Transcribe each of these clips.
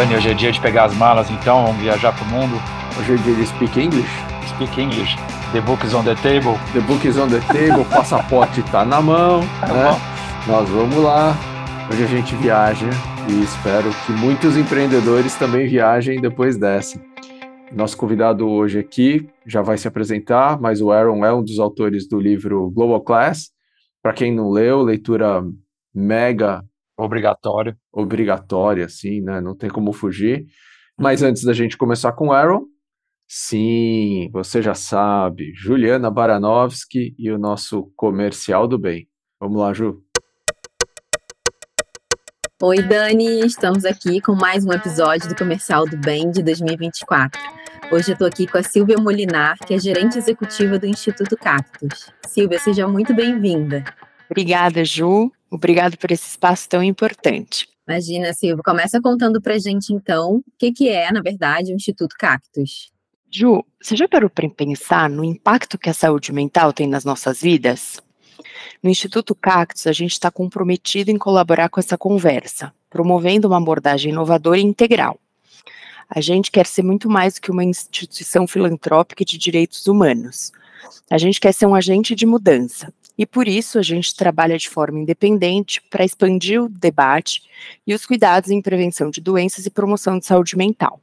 Dani, hoje é dia de pegar as malas, então vamos viajar pro mundo. Hoje é dia de speak English. Speak English. The book is on the table. The book is on the table, passaporte tá na mão, Tá né? bom. Nós vamos lá. Hoje a gente viaja e espero que muitos empreendedores também viajem depois dessa. Nosso convidado hoje aqui já vai se apresentar, mas o Aaron é um dos autores do livro Global Class. Para quem não leu, leitura mega Obrigatório. obrigatória, assim, né? Não tem como fugir. Mas antes da gente começar com o Aaron, sim, você já sabe, Juliana Baranovski e o nosso comercial do bem. Vamos lá, Ju. Oi, Dani, estamos aqui com mais um episódio do Comercial do Bem de 2024. Hoje eu estou aqui com a Silvia Molinar, que é gerente executiva do Instituto Cactus. Silvia, seja muito bem-vinda. Obrigada, Ju. Obrigado por esse espaço tão importante. Imagina, Silvia, começa contando pra gente então o que, que é, na verdade, o Instituto Cactus. Ju, você já parou para pensar no impacto que a saúde mental tem nas nossas vidas? No Instituto Cactus, a gente está comprometido em colaborar com essa conversa, promovendo uma abordagem inovadora e integral. A gente quer ser muito mais do que uma instituição filantrópica de direitos humanos. A gente quer ser um agente de mudança. E por isso a gente trabalha de forma independente para expandir o debate e os cuidados em prevenção de doenças e promoção de saúde mental.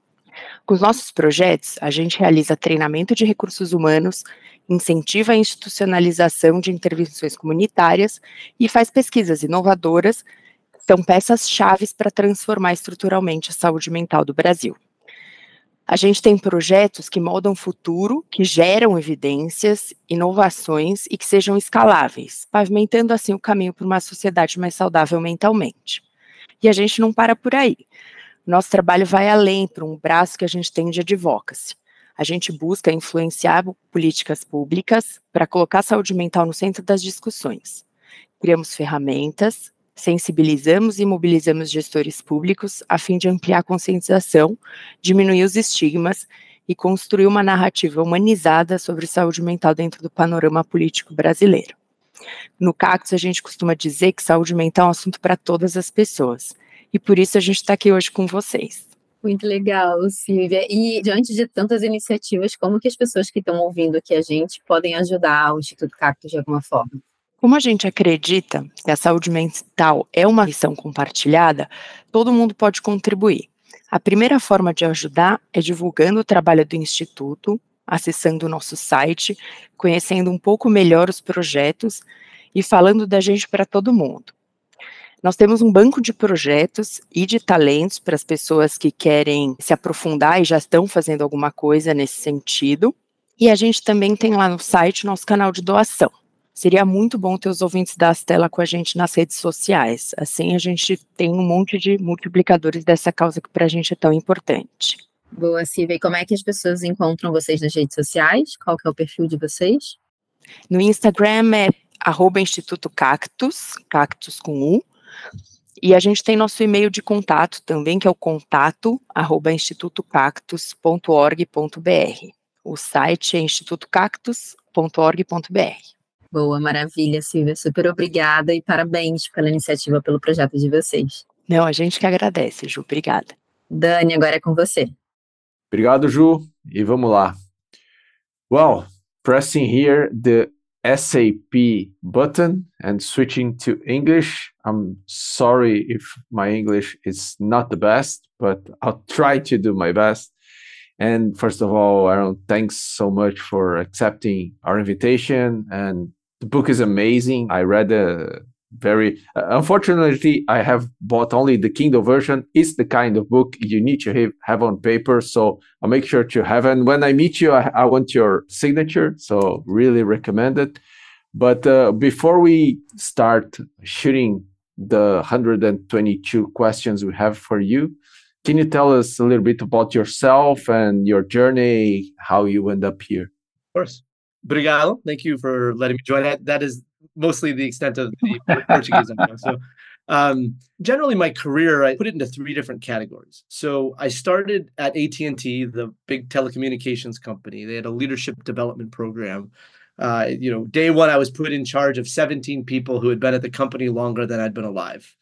Com os nossos projetos, a gente realiza treinamento de recursos humanos, incentiva a institucionalização de intervenções comunitárias e faz pesquisas inovadoras, que são peças-chave para transformar estruturalmente a saúde mental do Brasil. A gente tem projetos que moldam futuro, que geram evidências, inovações e que sejam escaláveis, pavimentando assim o caminho para uma sociedade mais saudável mentalmente. E a gente não para por aí. Nosso trabalho vai além para um braço que a gente tem de advocacy. A gente busca influenciar políticas públicas para colocar a saúde mental no centro das discussões. Criamos ferramentas, sensibilizamos e mobilizamos gestores públicos a fim de ampliar a conscientização, diminuir os estigmas e construir uma narrativa humanizada sobre saúde mental dentro do panorama político brasileiro. No Cactus, a gente costuma dizer que saúde mental é um assunto para todas as pessoas, e por isso a gente está aqui hoje com vocês. Muito legal, Silvia. E diante de tantas iniciativas, como que as pessoas que estão ouvindo aqui a gente podem ajudar o Instituto Cactus de alguma forma? Como a gente acredita que a saúde mental é uma missão compartilhada, todo mundo pode contribuir. A primeira forma de ajudar é divulgando o trabalho do Instituto, acessando o nosso site, conhecendo um pouco melhor os projetos e falando da gente para todo mundo. Nós temos um banco de projetos e de talentos para as pessoas que querem se aprofundar e já estão fazendo alguma coisa nesse sentido. E a gente também tem lá no site nosso canal de doação. Seria muito bom ter os ouvintes da Astela com a gente nas redes sociais. Assim a gente tem um monte de multiplicadores dessa causa que para a gente é tão importante. Boa, Silvia. E como é que as pessoas encontram vocês nas redes sociais? Qual que é o perfil de vocês? No Instagram é arroba Instituto Cactus, cactus com U. E a gente tem nosso e-mail de contato também, que é o contato arroba institutocactus.org.br. O site é institutocactus.org.br. Boa, maravilha, Silvia. Super obrigada e parabéns pela iniciativa, pelo projeto de vocês. Não, a gente que agradece, Ju. Obrigada. Dani, agora é com você. Obrigado, Ju. E vamos lá. Well, pressing here the SAP button and switching to English. I'm sorry if my English is not the best, but I'll try to do my best. And first of all, Aaron, thanks so much for accepting our invitation. And the book is amazing. I read a very, uh, unfortunately, I have bought only the Kindle version. It's the kind of book you need to have, have on paper. So I'll make sure to have. And when I meet you, I, I want your signature. So really recommend it. But uh, before we start shooting the 122 questions we have for you, can you tell us a little bit about yourself and your journey, how you end up here? Of course. Obrigado. Thank you for letting me join. That that is mostly the extent of the Portuguese. So, um, generally, my career I put it into three different categories. So, I started at AT and T, the big telecommunications company. They had a leadership development program. Uh, you know, day one, I was put in charge of 17 people who had been at the company longer than I'd been alive.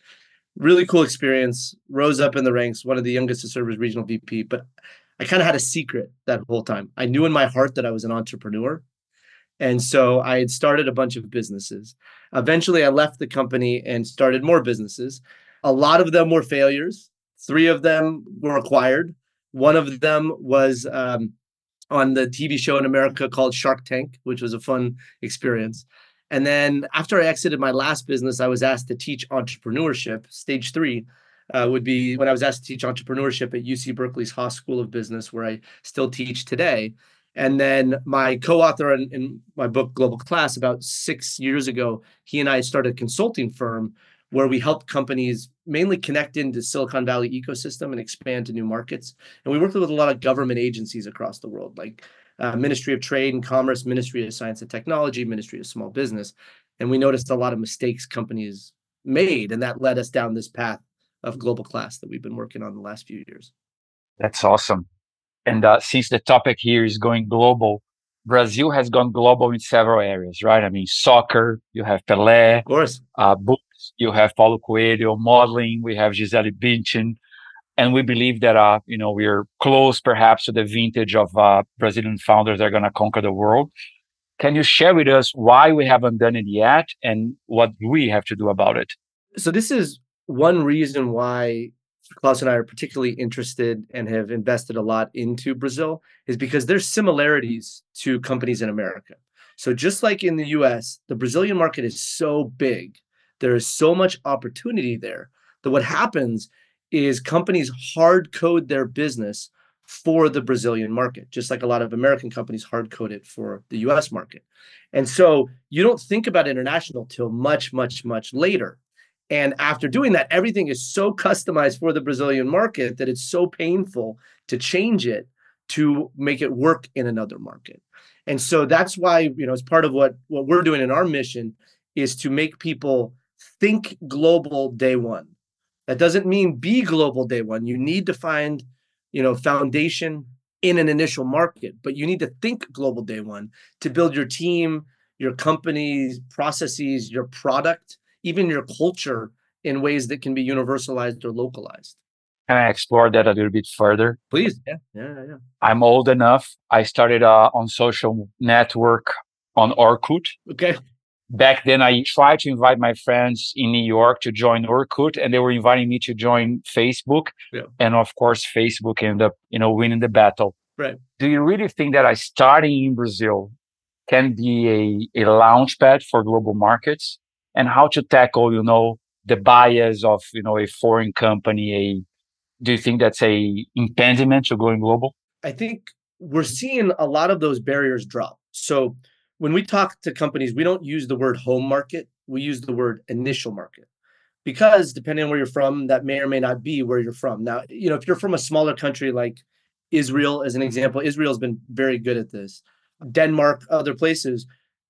really cool experience. Rose up in the ranks, one of the youngest to serve as regional VP. But I kind of had a secret that whole time. I knew in my heart that I was an entrepreneur. And so I had started a bunch of businesses. Eventually, I left the company and started more businesses. A lot of them were failures. Three of them were acquired. One of them was um, on the TV show in America called Shark Tank, which was a fun experience. And then after I exited my last business, I was asked to teach entrepreneurship. Stage three uh, would be when I was asked to teach entrepreneurship at UC Berkeley's Haas School of Business, where I still teach today. And then my co-author in, in, my book Global Class about six years ago, he and I started a consulting firm where we help companies mainly connect into Silicon Valley ecosystem and expand to new markets. And we worked with a lot of government agencies across the world, like uh, Ministry of Trade and Commerce, Ministry of Science and Technology, Ministry of Small Business. And we noticed a lot of mistakes companies made, and that led us down this path of global class that we've been working on the last few years. That's awesome. And uh, since the topic here is going global, Brazil has gone global in several areas, right? I mean, soccer, you have Pelé, of course, uh, books, you have Paulo Coelho, modeling, we have Gisele Bündchen, and we believe that uh, you know we're close, perhaps, to the vintage of uh, Brazilian founders that are going to conquer the world. Can you share with us why we haven't done it yet, and what we have to do about it? So this is one reason why Klaus and I are particularly interested and have invested a lot into Brazil is because there's similarities to companies in America. So just like in the US, the Brazilian market is so big, there is so much opportunity there that what happens is companies hard code their business for the Brazilian market, just like a lot of American companies hard code it for the US market. And so you don't think about international till much, much, much later. And after doing that, everything is so customized for the Brazilian market that it's so painful to change it to make it work in another market. And so that's why, you know, as part of what what we're doing in our mission is to make people think global day one. That doesn't mean be global day one. You need to find, you know, foundation in an initial market, but you need to think global day one to build your team, your company's processes, your product even your culture in ways that can be universalized or localized. Can I explore that a little bit further? Please. Yeah, yeah, yeah. I'm old enough. I started uh, on social network on Orkut. Okay. Back then, I tried to invite my friends in New York to join Orkut, and they were inviting me to join Facebook. Yeah. And of course, Facebook ended up, you know, winning the battle. Right. Do you really think that I starting in Brazil can be a, a launch pad for global markets? And how to tackle, you know, the bias of, you know, a foreign company. A do you think that's a impediment to going global? I think we're seeing a lot of those barriers drop. So when we talk to companies, we don't use the word home market. We use the word initial market because depending on where you're from, that may or may not be where you're from. Now, you know, if you're from a smaller country like Israel, as an example, Israel's been very good at this. Denmark, other places,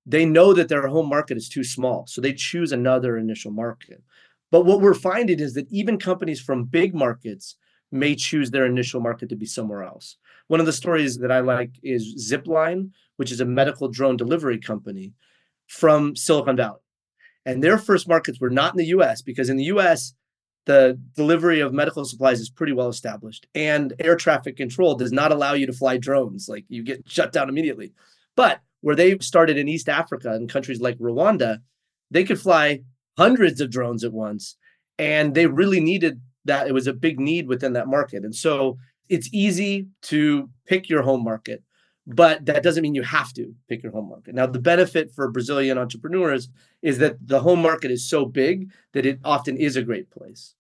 they know that their home market is too small. So they choose another initial market. But what we're finding is that even companies from big markets may choose their initial market to be somewhere else. One of the stories that I like is Zipline, which is a medical drone delivery company from Silicon Valley. And their first markets were not in the US because in the US, the delivery of medical supplies is pretty well established. And air traffic control does not allow you to fly drones. Like you get shut down immediately. But where they started in East Africa in countries like Rwanda, they could fly hundreds of drones at once. And they really needed that. It was a big need within that market. And so it's easy to pick your home market, but that doesn't mean you have to pick your home market. Now, the benefit for Brazilian entrepreneurs is that the home market is so big that it often is a great place.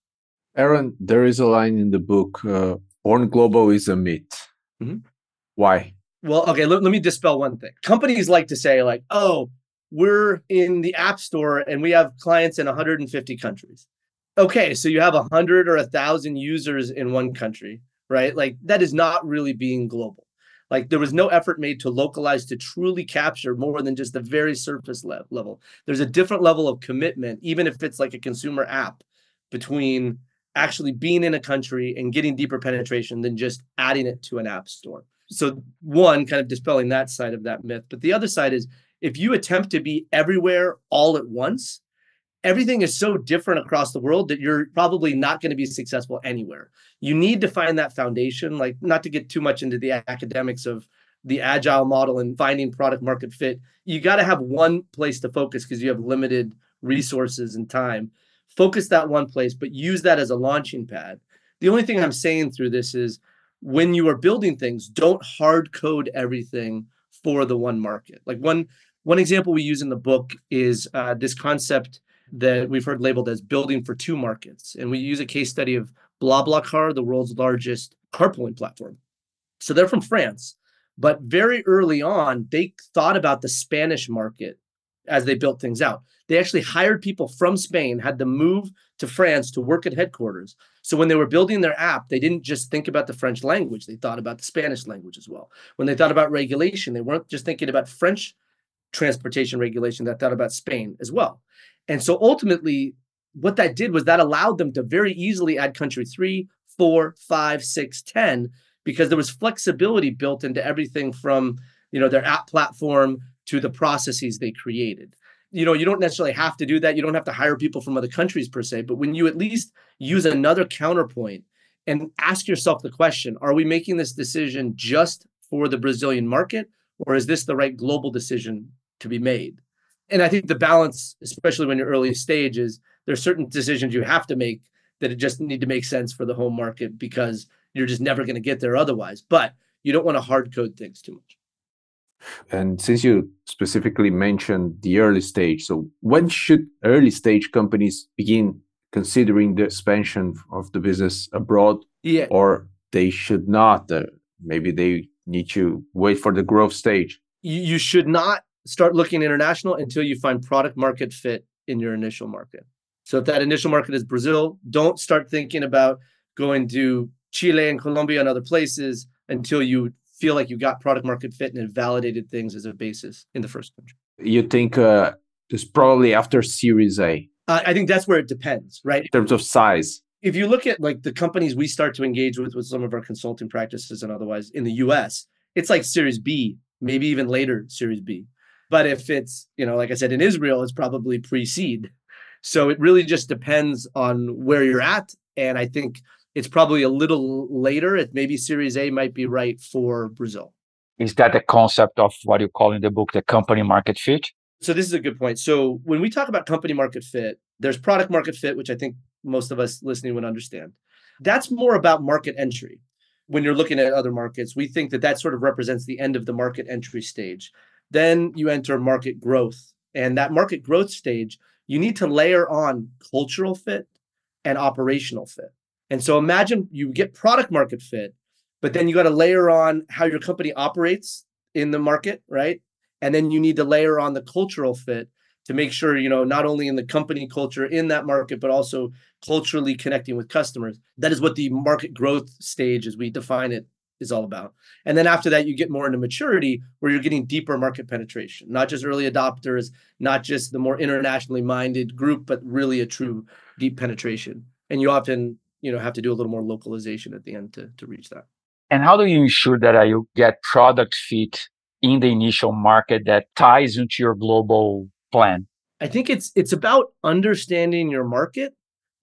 Aaron, there is a line in the book uh, Born Global is a myth. Mm-hmm. Why? Well, okay, let, let me dispel one thing. Companies like to say, like, oh, we're in the App Store and we have clients in 150 countries. Okay, so you have a 100 or a 1,000 users in one country, right? Like, that is not really being global. Like, there was no effort made to localize to truly capture more than just the very surface le- level. There's a different level of commitment, even if it's like a consumer app, between actually being in a country and getting deeper penetration than just adding it to an app store so one kind of dispelling that side of that myth but the other side is if you attempt to be everywhere all at once everything is so different across the world that you're probably not going to be successful anywhere. You need to find that foundation, like not to get too much into the academics of the agile model and finding product market fit. You got to have one place to focus because you have limited resources and time. Focus that one place, but use that as a launching pad. The only thing I'm saying through this is when you are building things, don't hard code everything for the one market. Like one one example we use in the book is uh, this concept that we've heard labeled as building for two markets, and we use a case study of BlaBlaCar, the world's largest carpooling platform. So they're from France, but very early on, they thought about the Spanish market as they built things out. They actually hired people from Spain, had them move to France to work at headquarters. So when they were building their app, they didn't just think about the French language, they thought about the Spanish language as well. When they thought about regulation, they weren't just thinking about French transportation regulation, they thought about Spain as well. And so ultimately, what that did was that allowed them to very easily add country three, four, five, six, ten, because there was flexibility built into everything from you know their app platform to the processes they created. You know you don't necessarily have to do that. You don't have to hire people from other countries per se but when you at least use another counterpoint and ask yourself the question are we making this decision just for the brazilian market or is this the right global decision to be made? And i think the balance especially when you're early stage is there's certain decisions you have to make that just need to make sense for the home market because you're just never going to get there otherwise. But you don't want to hard code things too much and since you specifically mentioned the early stage, so when should early stage companies begin considering the expansion of the business abroad? Yeah. Or they should not? Uh, maybe they need to wait for the growth stage. You should not start looking international until you find product market fit in your initial market. So if that initial market is Brazil, don't start thinking about going to Chile and Colombia and other places until you feel like you got product market fit and it validated things as a basis in the first country. You think uh, it's probably after Series A? Uh, I think that's where it depends, right? In terms of size. If you look at like the companies we start to engage with with some of our consulting practices and otherwise in the US, it's like Series B, maybe even later Series B. But if it's, you know, like I said, in Israel, it's probably pre-seed. So it really just depends on where you're at. And I think it's probably a little later. It maybe Series A might be right for Brazil. Is that the concept of what you call in the book the company market fit? So this is a good point. So when we talk about company market fit, there's product market fit, which I think most of us listening would understand. That's more about market entry. When you're looking at other markets, we think that that sort of represents the end of the market entry stage. Then you enter market growth. And that market growth stage, you need to layer on cultural fit and operational fit. And so imagine you get product market fit, but then you got to layer on how your company operates in the market, right? And then you need to layer on the cultural fit to make sure, you know, not only in the company culture in that market, but also culturally connecting with customers. That is what the market growth stage, as we define it, is all about. And then after that, you get more into maturity where you're getting deeper market penetration, not just early adopters, not just the more internationally minded group, but really a true deep penetration. And you often you know have to do a little more localization at the end to, to reach that. And how do you ensure that you get product fit in the initial market that ties into your global plan? I think it's it's about understanding your market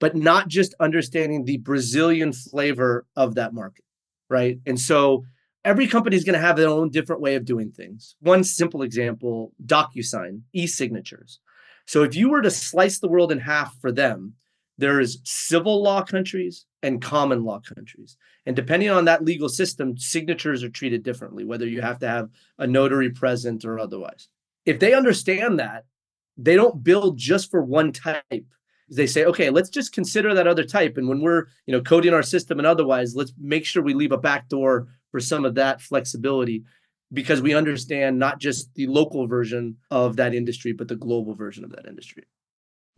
but not just understanding the brazilian flavor of that market right? And so every company is going to have their own different way of doing things. One simple example docusign e-signatures. So if you were to slice the world in half for them there's civil law countries and common law countries. And depending on that legal system, signatures are treated differently, whether you have to have a notary present or otherwise. If they understand that, they don't build just for one type. They say, okay, let's just consider that other type. And when we're, you know, coding our system and otherwise, let's make sure we leave a back door for some of that flexibility because we understand not just the local version of that industry, but the global version of that industry.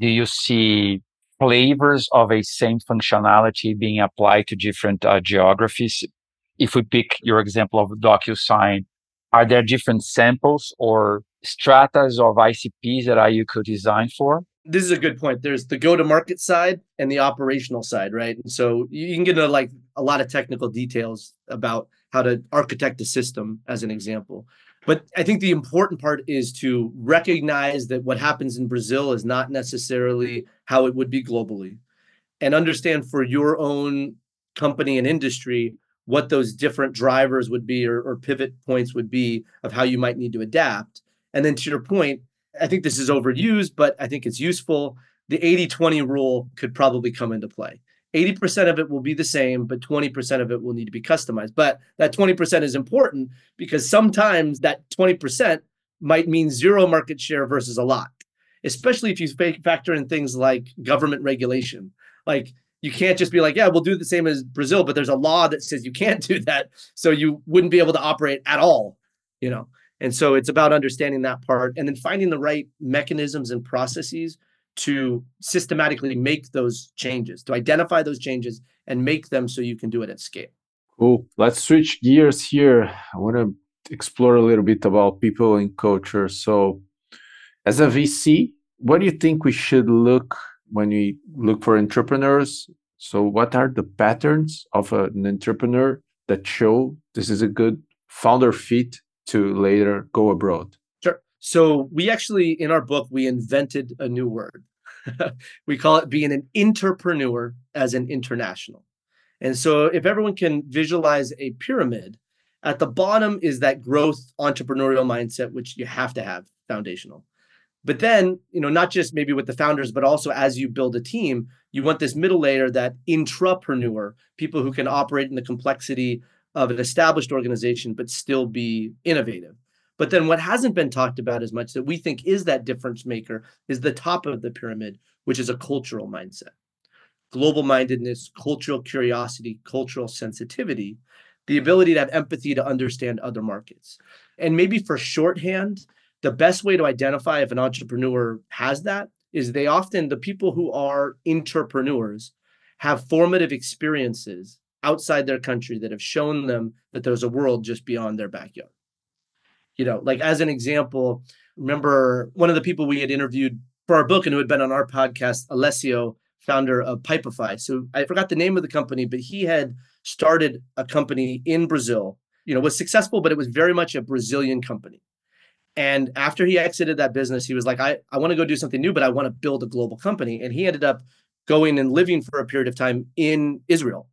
Do you see flavors of a same functionality being applied to different uh, geographies. If we pick your example of DocuSign, are there different samples or stratas of ICPs that you could design for? This is a good point. There's the go-to-market side and the operational side, right? And so you can get into like a lot of technical details about how to architect a system, as an example. But I think the important part is to recognize that what happens in Brazil is not necessarily how it would be globally and understand for your own company and industry what those different drivers would be or, or pivot points would be of how you might need to adapt. And then to your point, I think this is overused, but I think it's useful. The 80 20 rule could probably come into play. 80% of it will be the same, but 20% of it will need to be customized. But that 20% is important because sometimes that 20% might mean zero market share versus a lot, especially if you factor in things like government regulation. Like you can't just be like, yeah, we'll do the same as Brazil, but there's a law that says you can't do that. So you wouldn't be able to operate at all, you know? And so it's about understanding that part and then finding the right mechanisms and processes to systematically make those changes, to identify those changes and make them so you can do it at scale. Cool. Let's switch gears here. I want to explore a little bit about people and culture. So, as a VC, what do you think we should look when we look for entrepreneurs so what are the patterns of an entrepreneur that show this is a good founder fit to later go abroad so we actually in our book we invented a new word. We call it being an entrepreneur as an international. And so if everyone can visualize a pyramid at the bottom is that growth entrepreneurial mindset which you have to have foundational. But then, you know, not just maybe with the founders, but also as you build a team, you want this middle layer, that intrapreneur, people who can operate in the complexity of an established organization, but still be innovative. But then what hasn't been talked about as much that we think is that difference maker is the top of the pyramid, which is a cultural mindset. Global mindedness, cultural curiosity, cultural sensitivity, the ability to have empathy to understand other markets. And maybe for shorthand, the best way to identify if an entrepreneur has that is they often the people who are entrepreneurs have formative experiences outside their country that have shown them that there's a world just beyond their backyard you know like as an example remember one of the people we had interviewed for our book and who had been on our podcast alessio founder of pipefy so i forgot the name of the company but he had started a company in brazil you know was successful but it was very much a brazilian company and after he exited that business, he was like, I, I want to go do something new, but I want to build a global company. And he ended up going and living for a period of time in Israel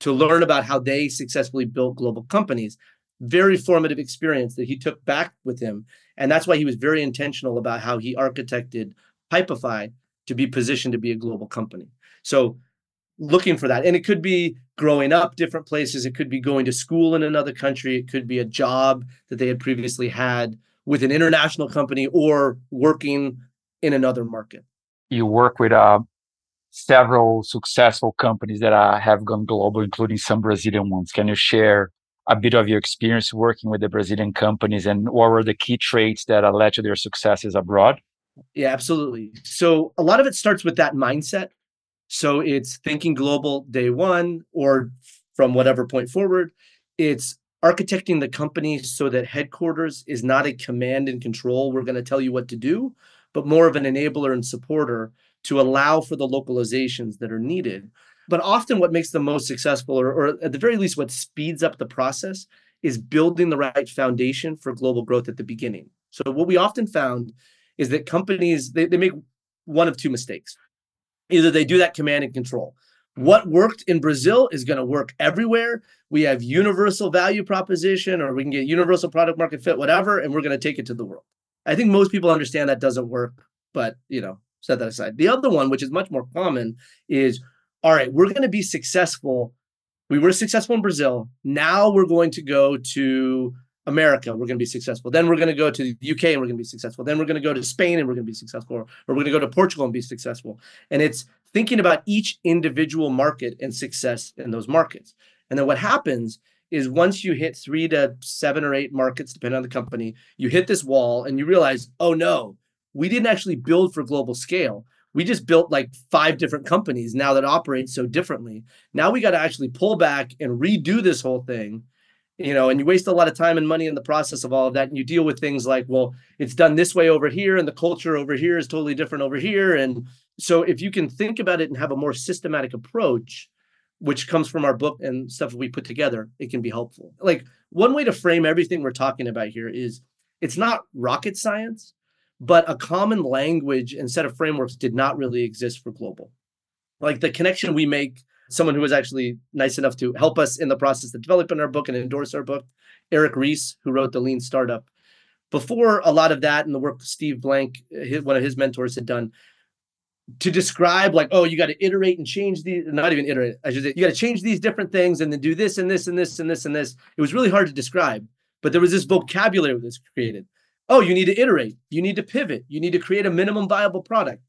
to learn about how they successfully built global companies. Very formative experience that he took back with him. And that's why he was very intentional about how he architected Pipefy to be positioned to be a global company. So looking for that. And it could be growing up different places. It could be going to school in another country. It could be a job that they had previously had with an international company or working in another market? You work with uh, several successful companies that uh, have gone global, including some Brazilian ones. Can you share a bit of your experience working with the Brazilian companies and what were the key traits that led to their successes abroad? Yeah, absolutely. So a lot of it starts with that mindset. So it's thinking global day one or from whatever point forward. It's architecting the company so that headquarters is not a command and control. We're going to tell you what to do, but more of an enabler and supporter to allow for the localizations that are needed. But often, what makes them most successful, or, or at the very least, what speeds up the process, is building the right foundation for global growth at the beginning. So, what we often found is that companies they, they make one of two mistakes. Either they do that command and control. What worked in Brazil is going to work everywhere we have universal value proposition or we can get universal product market fit whatever and we're going to take it to the world i think most people understand that doesn't work but you know set that aside the other one which is much more common is all right we're going to be successful we were successful in brazil now we're going to go to America, we're going to be successful. Then we're going to go to the UK and we're going to be successful. Then we're going to go to Spain and we're going to be successful. Or, we're going to go to Portugal and be successful. And it's thinking about each individual market and success in those markets. And then what happens is once you hit three to seven or eight markets, depending on the company, you hit this wall and you realize, oh no, we didn't actually build for global scale. We just built like five different companies now that operate so differently. Now we got to actually pull back and redo this whole thing, you know, and you waste a lot of time and money in the process of all of that. And you deal with things like, well, it's done this way over here, and the culture over here is totally different over here. And so if you can think about it and have a more systematic approach, which comes from our book and stuff we put together, it can be helpful. Like one way to frame everything we're talking about here is it's not rocket science, but a common language and set of frameworks did not really exist for global. Like the connection we make, someone who was actually nice enough to help us in the process of developing our book and endorse our book, Eric Ries, who wrote the Lean Startup. Before a lot of that and the work Steve Blank, his, one of his mentors, had done, to describe like, oh, you got to iterate and change these, not even iterate, I should say, you got to change these different things and then do this and this and this and this and this. It was really hard to describe, but there was this vocabulary that was created. Oh, you need to iterate, you need to pivot, you need to create a minimum viable product.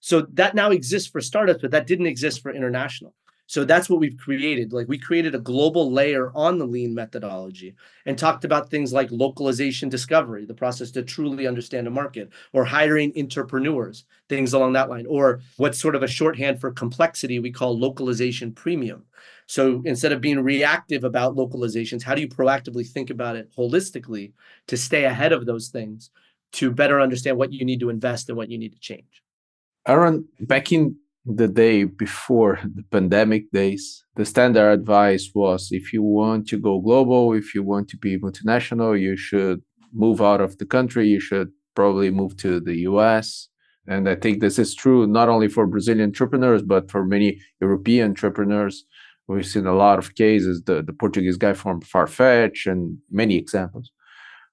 So that now exists for startups, but that didn't exist for international. So that's what we've created. Like we created a global layer on the lean methodology and talked about things like localization discovery, the process to truly understand a market, or hiring entrepreneurs, things along that line, or what's sort of a shorthand for complexity we call localization premium. So instead of being reactive about localizations, how do you proactively think about it holistically to stay ahead of those things, to better understand what you need to invest and what you need to change? Aaron, back in the day before the pandemic days, the standard advice was if you want to go global, if you want to be multinational, you should move out of the country, you should probably move to the US. And I think this is true not only for Brazilian entrepreneurs, but for many European entrepreneurs. We've seen a lot of cases, the, the Portuguese guy from Farfetch and many examples.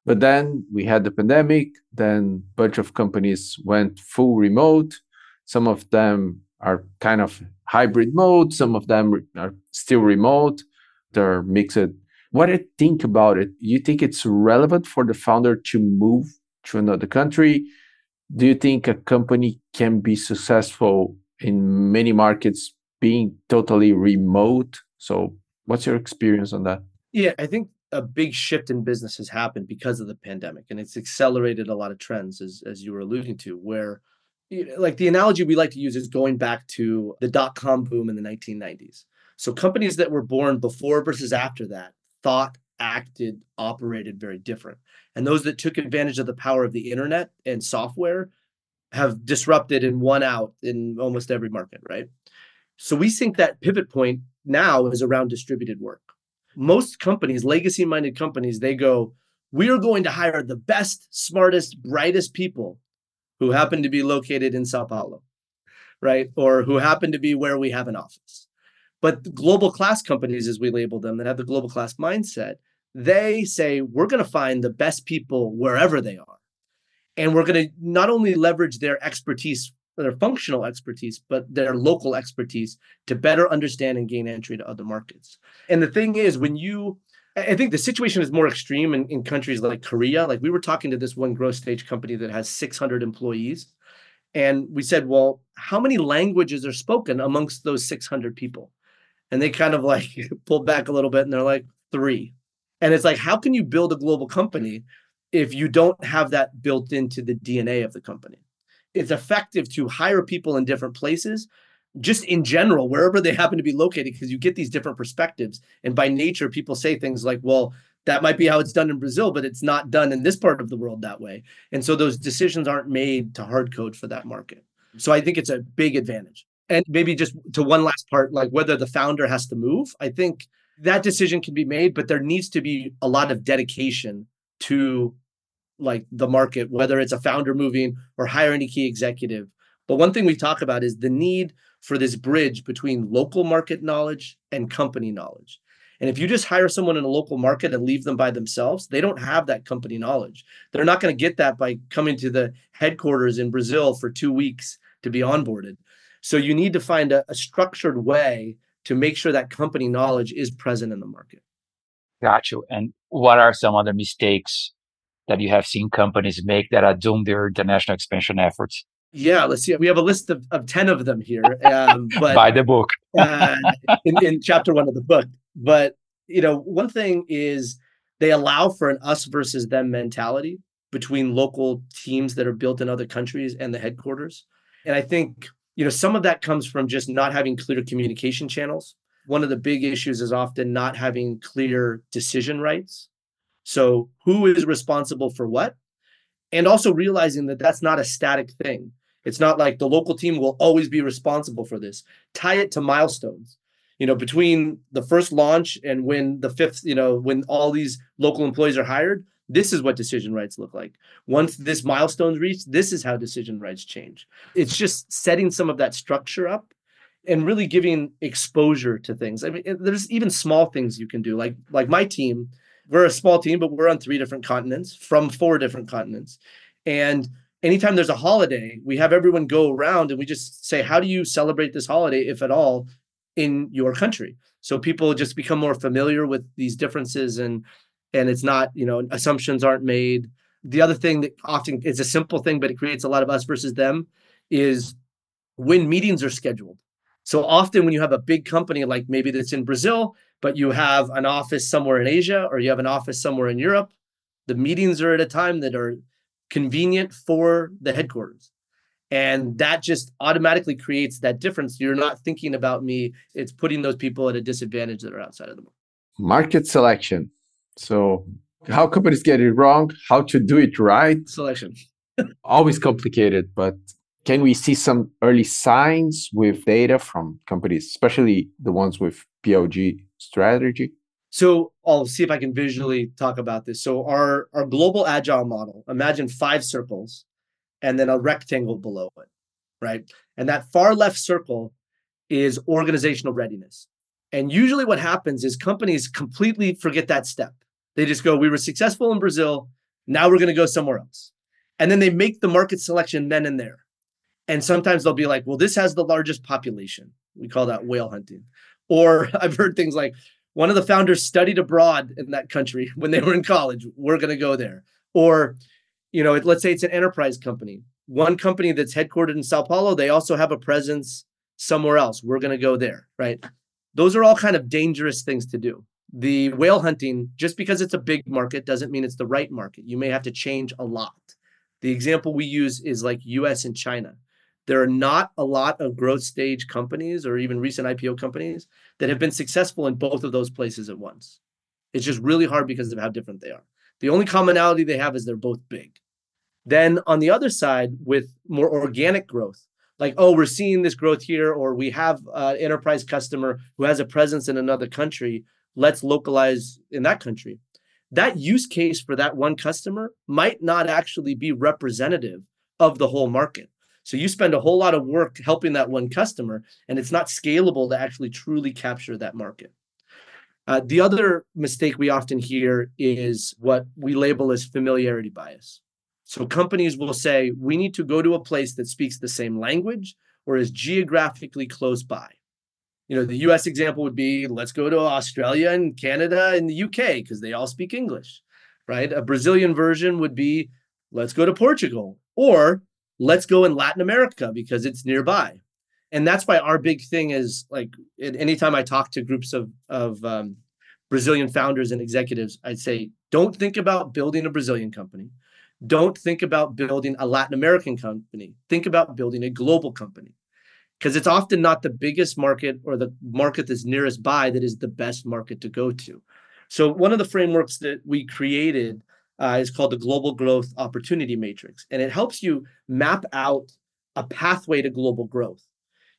But then we had the pandemic, then a bunch of companies went full remote. Some of them are kind of hybrid mode. Some of them are still remote. They're mixed. What do you think about it? You think it's relevant for the founder to move to another country? Do you think a company can be successful in many markets being totally remote? So, what's your experience on that? Yeah, I think a big shift in business has happened because of the pandemic, and it's accelerated a lot of trends, as as you were alluding to, where like the analogy we like to use is going back to the dot com boom in the 1990s. So companies that were born before versus after that thought, acted, operated very different. And those that took advantage of the power of the internet and software have disrupted and won out in almost every market, right? So we think that pivot point now is around distributed work. Most companies, legacy minded companies, they go, we are going to hire the best, smartest, brightest people who happen to be located in Sao Paulo, right? Or who happen to be where we have an office. But global class companies, as we label them, that have the global class mindset, they say we're going to find the best people wherever they are. And we're going to not only leverage their expertise, their functional expertise, but their local expertise to better understand and gain entry to other markets. And the thing is, when you I think the situation is more extreme in, in countries like Korea. Like we were talking to this one growth stage company that has 600 employees. And we said, well, how many languages are spoken amongst those 600 people? And they kind of like pulled back a little bit and they're like, three. And it's like, how can you build a global company if you don't have that built into the DNA of the company? It's effective to hire people in different places just in general, wherever they happen to be located, because you get these different perspectives. And by nature, people say things like, well, that might be how it's done in Brazil, but it's not done in this part of the world that way. And so those decisions aren't made to hard code for that market. So I think it's a big advantage. And maybe just to one last part, like whether the founder has to move, I think that decision can be made, but there needs to be a lot of dedication to like the market, whether it's a founder moving or hiring a key executive. But one thing we talk about is the need for this bridge between local market knowledge and company knowledge. And if you just hire someone in a local market and leave them by themselves, they don't have that company knowledge. They're not going to get that by coming to the headquarters in Brazil for two weeks to be onboarded. So you need to find a, a structured way to make sure that company knowledge is present in the market. Got you. And what are some other mistakes that you have seen companies make that are doom their international expansion efforts? Yeah, let's see. We have a list of, of 10 of them here. Um, but By the book. uh, in, in chapter one of the book. But, you know, one thing is they allow for an us versus them mentality between local teams that are built in other countries and the headquarters. And I think, you know, some of that comes from just not having clear communication channels. One of the big issues is often not having clear decision rights. So, who is responsible for what? And also realizing that that's not a static thing. It's not like the local team will always be responsible for this. Tie it to milestones. you know between the first launch and when the fifth you know when all these local employees are hired this is what decision rights look like. Once this milestone's reached this is how decision rights change. It's just setting some of that structure up and really giving exposure to things. I mean there's even small things you can do. Like like my team we're a small team but we're on three different continents from four different continents. And anytime there's a holiday we have everyone go around and we just say how do you celebrate this holiday if at all in your country? So people just become more familiar with these differences and and it's not you know assumptions aren't made. The other thing that often is a simple thing but it creates a lot of us versus them is when meetings are scheduled. So often when you have a big company like maybe that's in brazil but you have an office somewhere in asia or you have an office somewhere in europe the meetings are at a time that are convenient for the headquarters. And that just automatically creates that difference. You're not thinking about me. It's putting those people at a disadvantage that are outside of the market market selection. So how companies get it wrong how to do it right selection. always complicated but can we see some early signs with data from companies especially the ones with plg strategy so oh, I'll see if I can visually talk about this. So our our global agile model, imagine five circles and then a rectangle below it, right? And that far left circle is organizational readiness. And usually what happens is companies completely forget that step. They just go, we were successful in Brazil, now we're going to go somewhere else. And then they make the market selection then and there. And sometimes they'll be like, well, this has the largest population. We call that whale hunting. Or I've heard things like, one of the founders studied abroad in that country when they were in college. We're going to go there. Or you know, let's say it's an enterprise company. One company that's headquartered in Sao Paulo, they also have a presence somewhere else. We're going to go there, right? Those are all kind of dangerous things to do. The whale hunting, just because it's a big market, doesn't mean it's the right market. You may have to change a lot. The example we use is like US and China. There are not a lot of growth stage companies or even recent IPO companies that have been successful in both of those places at once. It's just really hard because of how different they are. The only commonality they have is they're both big. Then on the other side, with more organic growth, like, oh, we're seeing this growth here, or we have an enterprise customer who has a presence in another country, let's localize in that country. That use case for that one customer might not actually be representative of the whole market. So you spend a whole lot of work helping that one customer, and it's not scalable to actually truly capture that market. Uh, the other mistake we often hear is what we label as familiarity bias. So companies will say, we need to go to a place that speaks the same language or is geographically close by. You know, the US example would be let's go to Australia and Canada and the UK because they all speak English, right? A Brazilian version would be let's go to Portugal or let's go in Latin America because it's nearby. And that's why our big thing is like anytime I talk to groups of, of um, Brazilian founders and executives, I'd say, don't think about building a Brazilian company don't think about building a Latin American company. Think about building a global company because it's often not the biggest market or the market that's nearest by that is the best market to go to. So, one of the frameworks that we created uh, is called the Global Growth Opportunity Matrix, and it helps you map out a pathway to global growth.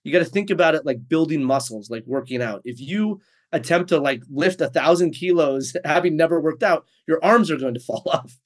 You got to think about it like building muscles, like working out. If you attempt to like lift a thousand kilos having never worked out, your arms are going to fall off.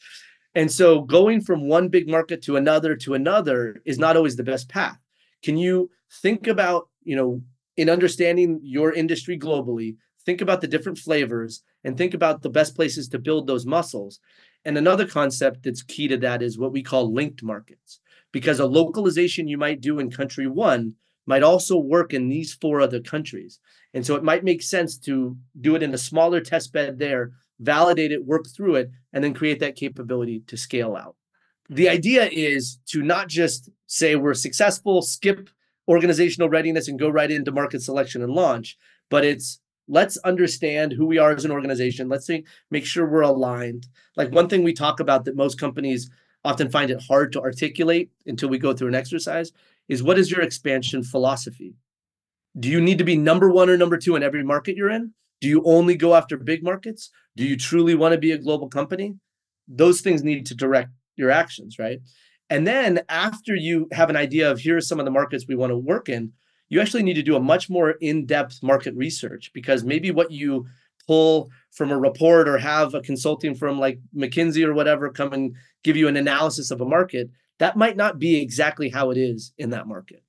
And so going from one big market to another to another is not always the best path. Can you think about, you know, in understanding your industry globally, think about the different flavors and think about the best places to build those muscles. And another concept that's key to that is what we call linked markets, because a localization you might do in country one might also work in these four other countries. And so it might make sense to do it in a smaller test bed there validate it, work through it, and then create that capability to scale out. The idea is to not just say we're successful, skip organizational readiness and go right into market selection and launch, but it's let's understand who we are as an organization. Let's make sure we're aligned. Like one thing we talk about that most companies often find it hard to articulate until we go through an exercise is what is your expansion philosophy? Do you need to be number one or number two in every market you're in? Do you only go after big markets? Do you truly want to be a global company? Those things need to direct your actions, right? And then after you have an idea of here are some of the markets we want to work in, you actually need to do a much more in-depth market research because maybe what you pull from a report or have a consulting firm like McKinsey or whatever come and give you an analysis of a market, that might not be exactly how it is in that market.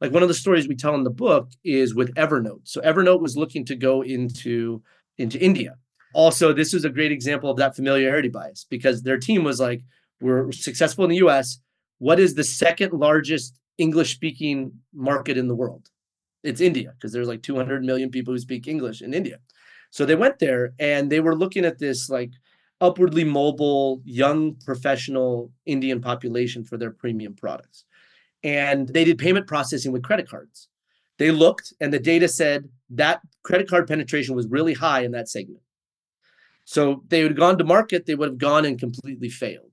Like one of the stories we tell in the book is with Evernote. So Evernote was looking to go into into India. Also, this is a great example of that familiarity bias because their team was like, we're successful in the US. What is the second largest English speaking market in the world? It's India because there's like 200 million people who speak English in India. So they went there and they were looking at this like upwardly mobile, young professional Indian population for their premium products. And they did payment processing with credit cards. They looked and the data said that credit card penetration was really high in that segment. So they would have gone to market, they would have gone and completely failed.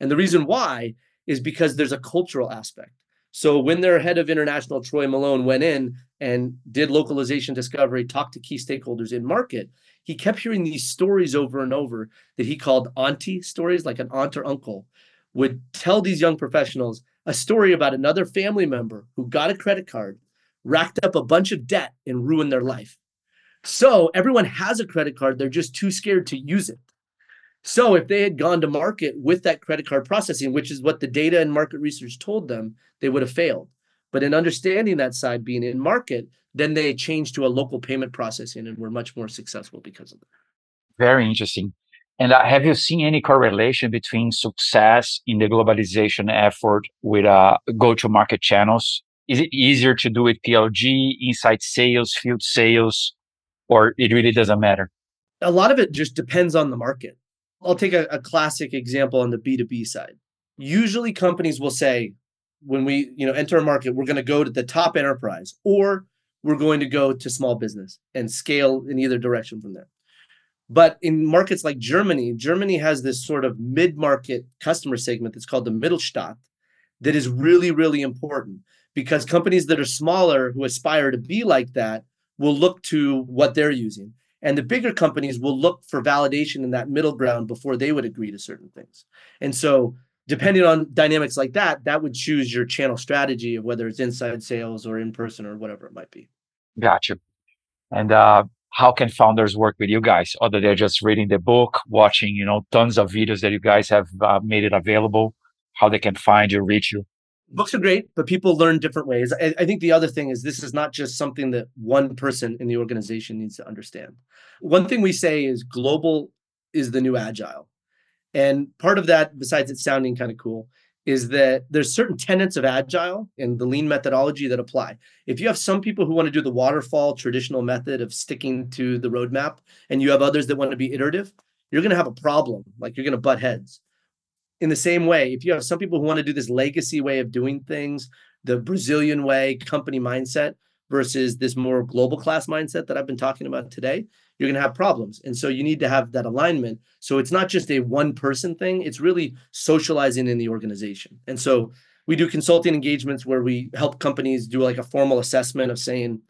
And the reason why is because there's a cultural aspect. So when their head of international, Troy Malone, went in and did localization discovery, talked to key stakeholders in market, he kept hearing these stories over and over that he called auntie stories, like an aunt or uncle would tell these young professionals a story about another family member who got a credit card, racked up a bunch of debt, and ruined their life. So everyone has a credit card, they're just too scared to use it. So if they had gone to market with that credit card processing, which is what the data and market research told them, they would have failed. But in understanding that side, being in market, then they changed to a local payment processing and were much more successful because of that. Very interesting. And uh, have you seen any correlation between success in the globalization effort with uh, go-to-market channels? Is it easier to do with PLG, inside sales, field sales, or it really doesn't matter? A lot of it just depends on the market. I'll take a, a classic example on the B2B side. Usually companies will say, when we you know enter a market, we're going to go to the top enterprise or we're going to go to small business and scale in either direction from there. But in markets like Germany, Germany has this sort of mid-market customer segment that's called the Mittelstand that is really, really important because companies that are smaller who aspire to be like that will look to what they're using. And the bigger companies will look for validation in that middle ground before they would agree to certain things. And so, depending on dynamics like that, that would choose your channel strategy of whether it's inside sales or in person or whatever it might be. Gotcha. And uh, how can founders work with you guys other than just reading the book, watching, you know, tons of videos that you guys have uh, made it available, how they can find you, reach you? Books are great, but people learn different ways. I, I, think the other thing is this is not just something that one person in the organization needs to understand. One thing we say is global is the new agile. And part of that, besides it sounding kind of cool, is that there's certain tenets of agile and the lean methodology that apply. If you have some people who want to do the waterfall traditional method of sticking to the roadmap, and you have others that want to be iterative, you're going to have a problem. Like you're going to butt heads in the same way, if you have some people who want to do this legacy way of doing things, the Brazilian way, company mindset versus this more global class mindset that I've been talking about today, you're going to have problems. And so you need to have that alignment. So it's not just a one person thing, it's really socializing in the organization. And so we do consulting engagements where we help companies do like a formal assessment of saying,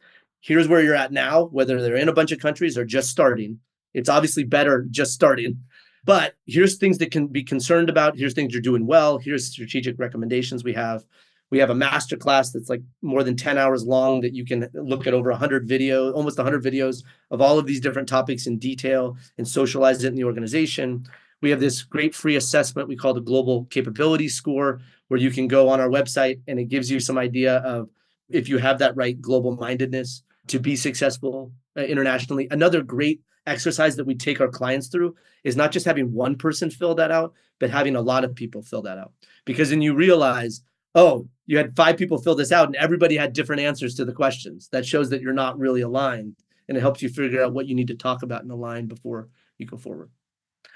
here's where you're at now, whether they're in a bunch of countries or just starting. It's obviously better just starting but here's things that can be concerned about. Here's things you're doing well. Here's strategic recommendations we have. We have a master class that's like more than 10 hours long that you can look at over 100 videos, almost 100 videos of all of these different topics in detail and socialize it in the organization. We have this great free assessment we call the Global Capability Score, where you can go on our website and it gives you some idea of if you have that right global mindedness to be successful uh, internationally. Another great exercise that we take our clients through is not just having one person fill that out, but having a lot of people fill that out. Because then you realize, oh, you had five people fill this out and everybody had different answers to the questions. That shows that you're not really aligned and it helps you figure out what you need to talk about and align before you go forward.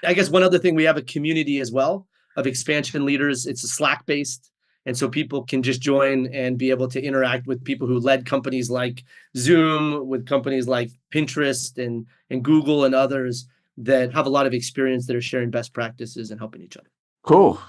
I guess one other thing, we have a community as well of expansion leaders. It's a Slack based and so people can just join and be able to interact with people who led companies like zoom with companies like pinterest and, and google and others that have a lot of experience that are sharing best practices and helping each other. Cool.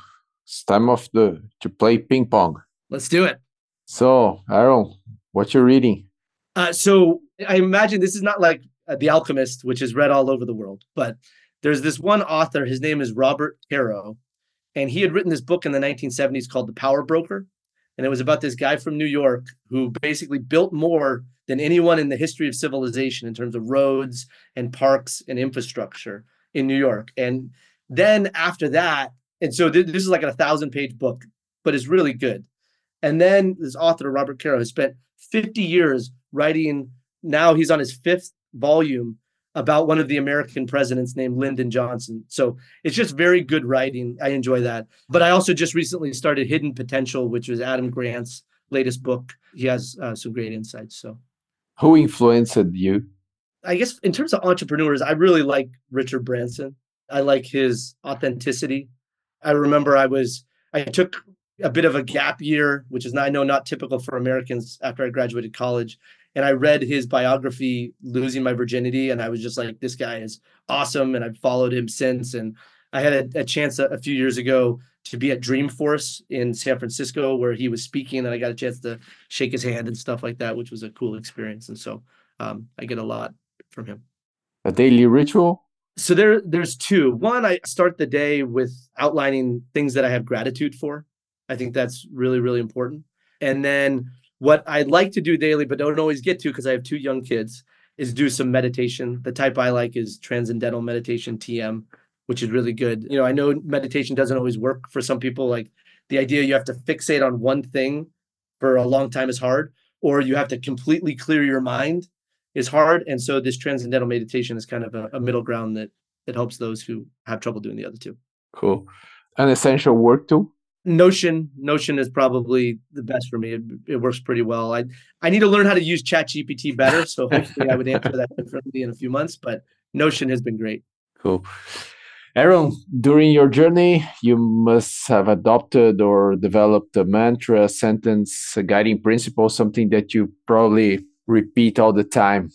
It's time of the to play ping pong. Let's do it. So aaron what you're reading? Uh, so i imagine this is not like uh, the alchemist which is read all over the world but there's this one author his name is robert caro and he had written this book in the 1970s called The Power Broker. And it was about this guy from New York who basically built more than anyone in the history of civilization in terms of roads and parks and infrastructure in New York. And then after that, and so th- this is like a thousand page book, but it's really good. And then this author, Robert Caro, has spent 50 years writing. Now he's on his fifth volume about one of the American presidents named Lyndon Johnson. So it's just very good writing. I enjoy that. But I also just recently started Hidden Potential, which was Adam Grant's latest book. He has uh, some great insights. So, who influenced you? I guess in terms of entrepreneurs, I really like Richard Branson. I like his authenticity. I remember I was I took a bit of a gap year, which is not, I know not typical for Americans after I graduated college and I read his biography, Losing My Virginity, and I was just like, this guy is awesome. And I've followed him since. And I had a, a chance a, a, few years ago to be at Dreamforce in San Francisco where he was speaking, and I got a chance to shake his hand and stuff like that, which was a cool experience. And so um, I get a lot from him. A daily ritual? So there, there's two. One, I start the day with outlining things that I have gratitude for. I think that's really, really important. And then what I like to do daily, but don't always get to because I have two young kids, is do some meditation. The type I like is transcendental meditation, TM, which is really good. You know, I know meditation doesn't always work for some people. Like the idea you have to fixate on one thing for a long time is hard, or you have to completely clear your mind is hard. And so this transcendental meditation is kind of a, a middle ground that that helps those who have trouble doing the other two. Cool. An essential work tool Notion, Notion is probably the best for me. It, it, works pretty well. I I need to learn how to use Chat GPT better, so hopefully I would answer that differently in a few months. But Notion has been great. Cool. Aaron, during your journey, you must have adopted or developed a mantra, a sentence, a guiding principle, something that you probably repeat all the time.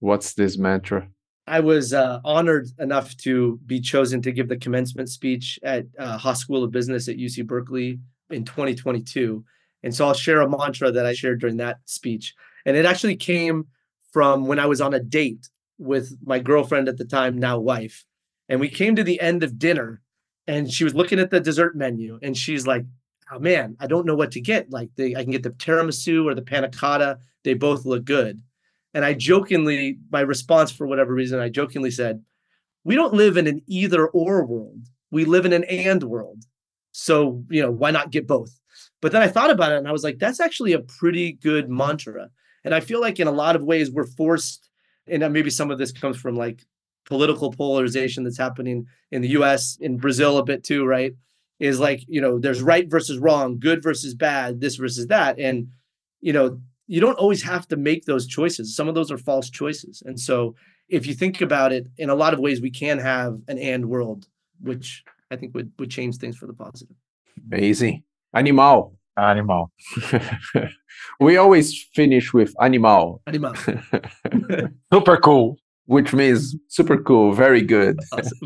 What's this mantra? I was uh, honored enough to be chosen to give the commencement speech at uh, Haas School of Business at UC Berkeley in 2022. And so I'll share a mantra that I shared during that speech. And it actually came from when I was on a date with my girlfriend at the time, now wife. And we came to the end of dinner and she was looking at the dessert menu and she's like, oh man, I don't know what to get. Like the, I can get the tiramisu or the panna cotta. They both look good. And I jokingly, my response for whatever reason, I jokingly said, we don't live in an either or world. We live in an and world. So, you know, why not get both? But then I thought about it and I was like, that's actually a pretty good mantra. And I feel like in a lot of ways we're forced, and maybe some of this comes from like political polarization that's happening in the US, in Brazil a bit too, right? Is like, you know, there's right versus wrong, good versus bad, this versus that. And, you know, you don't always have to make those choices. Some of those are false choices. And so if you think about it, in a lot of ways, we can have an and world, which I think would, would change things for the positive. Amazing. Animal. Animal. we always finish with animal. Animal. Super cool which means super cool, very good. Awesome.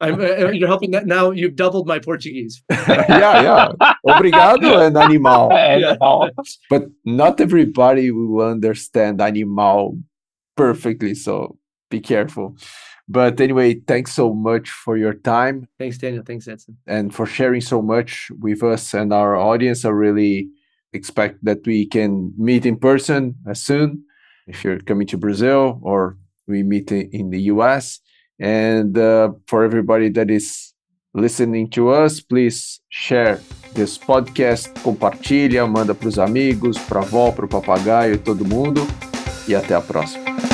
I'm, uh, you're helping that now. You've doubled my Portuguese. yeah, yeah. Obrigado and animal. animal. But not everybody will understand animal perfectly, so be careful. But anyway, thanks so much for your time. Thanks, Daniel. Thanks, Edson. And for sharing so much with us and our audience. I really expect that we can meet in person as soon if you're coming to Brazil or we meet in the US. And uh, for everybody that is listening to us, please share this podcast, compartilha, manda para os amigos, para a avó, para o papagaio, todo mundo. E até a próxima.